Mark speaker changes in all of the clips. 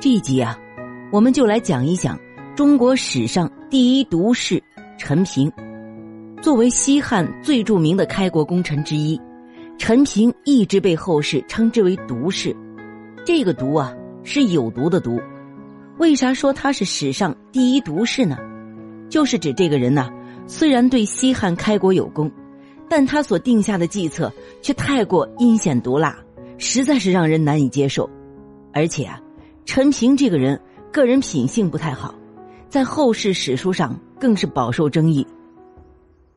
Speaker 1: 这一集啊，我们就来讲一讲中国史上第一毒士陈平。作为西汉最著名的开国功臣之一，陈平一直被后世称之为毒士。这个“毒”啊，是有毒的“毒”。为啥说他是史上第一毒士呢？就是指这个人呐，虽然对西汉开国有功，但他所定下的计策却太过阴险毒辣，实在是让人难以接受。而且啊。陈平这个人，个人品性不太好，在后世史书上更是饱受争议。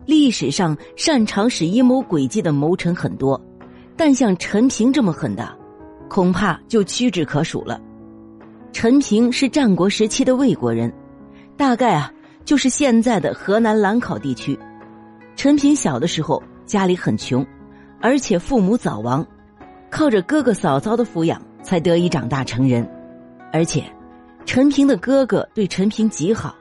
Speaker 1: 历史上擅长使阴谋诡计的谋臣很多，但像陈平这么狠的，恐怕就屈指可数了。陈平是战国时期的魏国人，大概啊就是现在的河南兰考地区。陈平小的时候家里很穷，而且父母早亡，靠着哥哥嫂嫂的抚养才得以长大成人。而且，陈平的哥哥对陈平极好，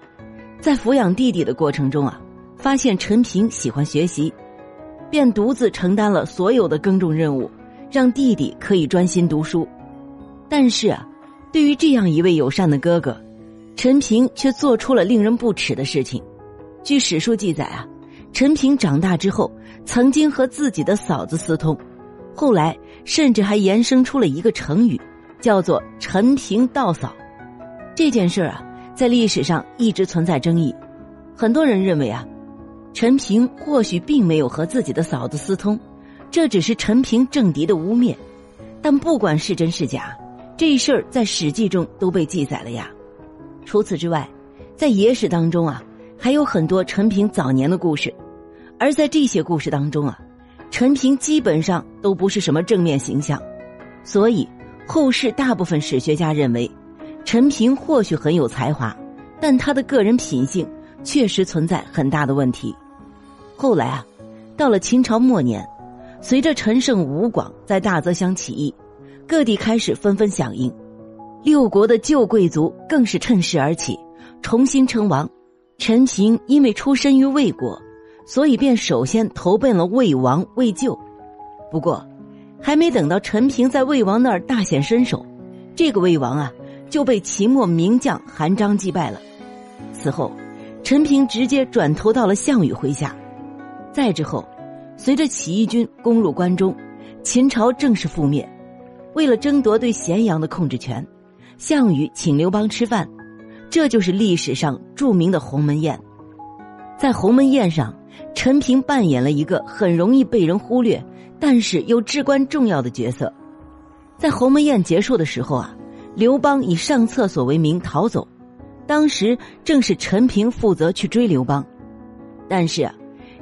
Speaker 1: 在抚养弟弟的过程中啊，发现陈平喜欢学习，便独自承担了所有的耕种任务，让弟弟可以专心读书。但是啊，对于这样一位友善的哥哥，陈平却做出了令人不齿的事情。据史书记载啊，陈平长大之后，曾经和自己的嫂子私通，后来甚至还延伸出了一个成语。叫做陈平道嫂，这件事啊，在历史上一直存在争议。很多人认为啊，陈平或许并没有和自己的嫂子私通，这只是陈平政敌的污蔑。但不管是真是假，这事儿在史记中都被记载了呀。除此之外，在野史当中啊，还有很多陈平早年的故事，而在这些故事当中啊，陈平基本上都不是什么正面形象，所以。后世大部分史学家认为，陈平或许很有才华，但他的个人品性确实存在很大的问题。后来啊，到了秦朝末年，随着陈胜吴广在大泽乡起义，各地开始纷纷响应，六国的旧贵族更是趁势而起，重新称王。陈平因为出身于魏国，所以便首先投奔了魏王魏咎。不过。还没等到陈平在魏王那儿大显身手，这个魏王啊就被秦末名将韩章击败了。此后，陈平直接转投到了项羽麾下。再之后，随着起义军攻入关中，秦朝正式覆灭。为了争夺对咸阳的控制权，项羽请刘邦吃饭，这就是历史上著名的鸿门宴。在鸿门宴上，陈平扮演了一个很容易被人忽略。但是又至关重要的角色，在鸿门宴结束的时候啊，刘邦以上厕所为名逃走，当时正是陈平负责去追刘邦，但是啊，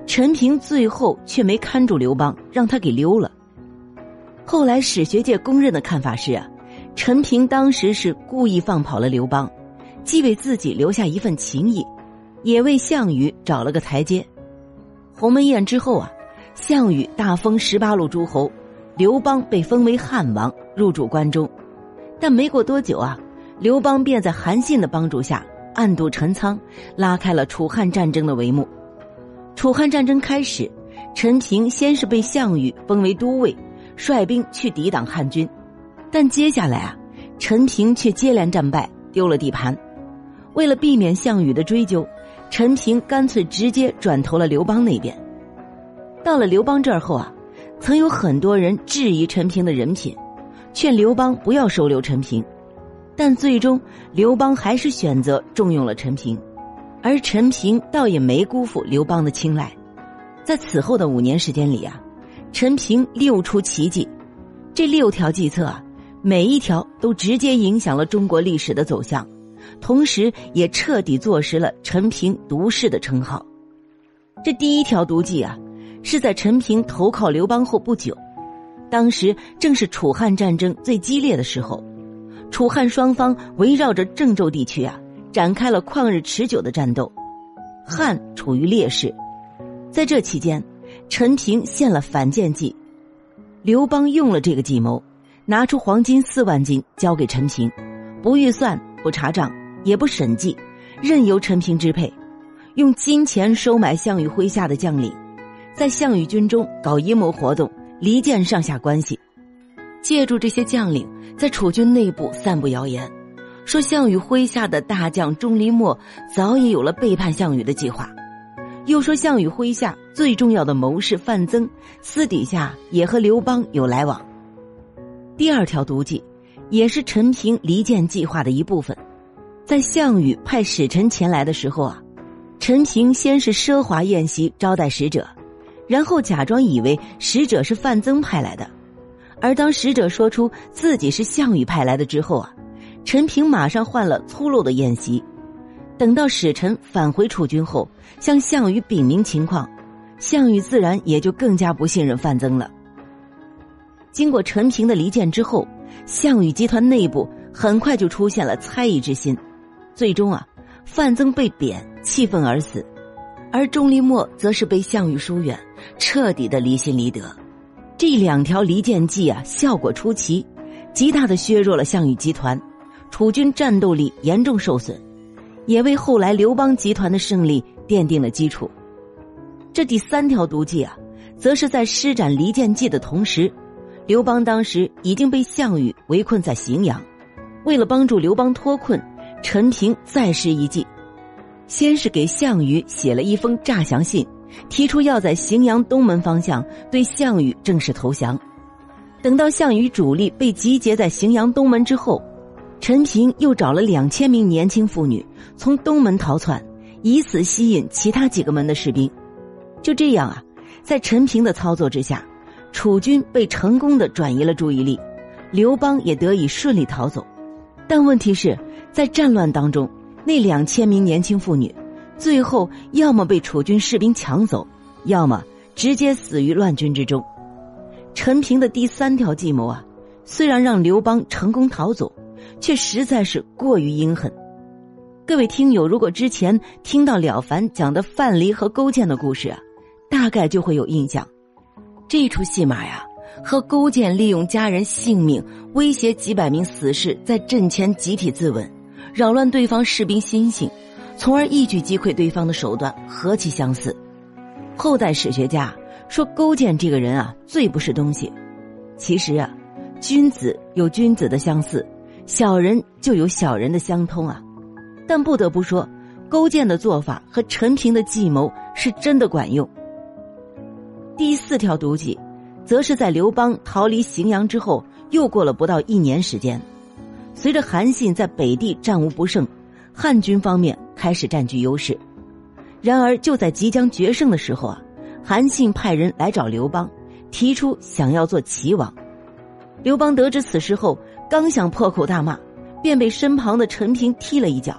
Speaker 1: 陈平最后却没看住刘邦，让他给溜了。后来史学界公认的看法是啊，陈平当时是故意放跑了刘邦，既为自己留下一份情谊，也为项羽找了个台阶。鸿门宴之后啊。项羽大封十八路诸侯，刘邦被封为汉王，入主关中。但没过多久啊，刘邦便在韩信的帮助下暗度陈仓，拉开了楚汉战争的帷幕。楚汉战争开始，陈平先是被项羽封为都尉，率兵去抵挡汉军。但接下来啊，陈平却接连战败，丢了地盘。为了避免项羽的追究，陈平干脆直接转投了刘邦那边。到了刘邦这儿后啊，曾有很多人质疑陈平的人品，劝刘邦不要收留陈平，但最终刘邦还是选择重用了陈平，而陈平倒也没辜负刘邦的青睐。在此后的五年时间里啊，陈平六出奇迹，这六条计策啊，每一条都直接影响了中国历史的走向，同时也彻底坐实了陈平毒士的称号。这第一条毒计啊。是在陈平投靠刘邦后不久，当时正是楚汉战争最激烈的时候，楚汉双方围绕着郑州地区啊展开了旷日持久的战斗，汉处于劣势。在这期间，陈平献了反间计，刘邦用了这个计谋，拿出黄金四万斤交给陈平，不预算、不查账、也不审计，任由陈平支配，用金钱收买项羽麾下的将领。在项羽军中搞阴谋活动，离间上下关系，借助这些将领在楚军内部散布谣言，说项羽麾下的大将钟离昧早已有了背叛项羽的计划，又说项羽麾下最重要的谋士范增私底下也和刘邦有来往。第二条毒计，也是陈平离间计划的一部分，在项羽派使臣前来的时候啊，陈平先是奢华宴席招待使者，然后假装以为使者是范增派来的，而当使者说出自己是项羽派来的之后啊。陈平马上换了粗陋的宴席，等到使臣返回楚军后，向项羽禀明情况，项羽自然也就更加不信任范增了。经过陈平的离间之后，项羽集团内部很快就出现了猜疑之心，最终啊，范增被贬，气愤而死，而钟离昧则是被项羽疏远，彻底的离心离德。这两条离间计啊，效果出奇，极大的削弱了项羽集团。楚军战斗力严重受损，也为后来刘邦集团的胜利奠定了基础。这第三条毒计啊，则是在施展离间计的同时，刘邦当时已经被项羽围困在荥阳。为了帮助刘邦脱困，陈平再施一计，先是给项羽写了一封诈降信，提出要在荥阳东门方向对项羽正式投降。等到项羽主力被集结在荥阳东门之后。陈平又找了两千名年轻妇女从东门逃窜，以此吸引其他几个门的士兵。就这样啊，在陈平的操作之下，楚军被成功的转移了注意力，刘邦也得以顺利逃走。但问题是，在战乱当中，那两千名年轻妇女，最后要么被楚军士兵抢走，要么直接死于乱军之中。陈平的第三条计谋啊，虽然让刘邦成功逃走。却实在是过于阴狠。各位听友，如果之前听到了凡讲的范蠡和勾践的故事啊，大概就会有印象。这出戏码呀，和勾践利用家人性命威胁几百名死士在阵前集体自刎，扰乱对方士兵心性，从而一举击溃对方的手段何其相似。后代史学家说勾践这个人啊，最不是东西。其实啊，君子有君子的相似。小人就有小人的相通啊，但不得不说，勾践的做法和陈平的计谋是真的管用。第四条毒计，则是在刘邦逃离荥阳之后，又过了不到一年时间，随着韩信在北地战无不胜，汉军方面开始占据优势。然而就在即将决胜的时候啊，韩信派人来找刘邦，提出想要做齐王。刘邦得知此事后。刚想破口大骂，便被身旁的陈平踢了一脚。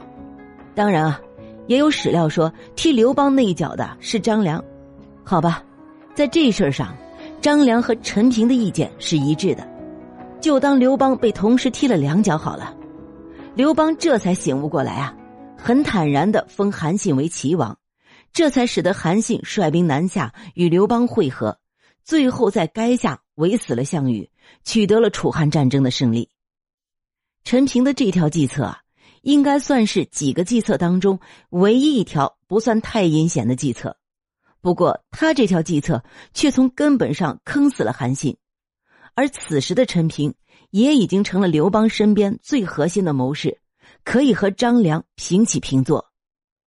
Speaker 1: 当然啊，也有史料说踢刘邦那一脚的是张良。好吧，在这事儿上，张良和陈平的意见是一致的，就当刘邦被同时踢了两脚好了。刘邦这才醒悟过来啊，很坦然的封韩信为齐王，这才使得韩信率兵南下与刘邦会合，最后在垓下围死了项羽，取得了楚汉战争的胜利。陈平的这条计策啊，应该算是几个计策当中唯一一条不算太阴险的计策。不过，他这条计策却从根本上坑死了韩信，而此时的陈平也已经成了刘邦身边最核心的谋士，可以和张良平起平坐。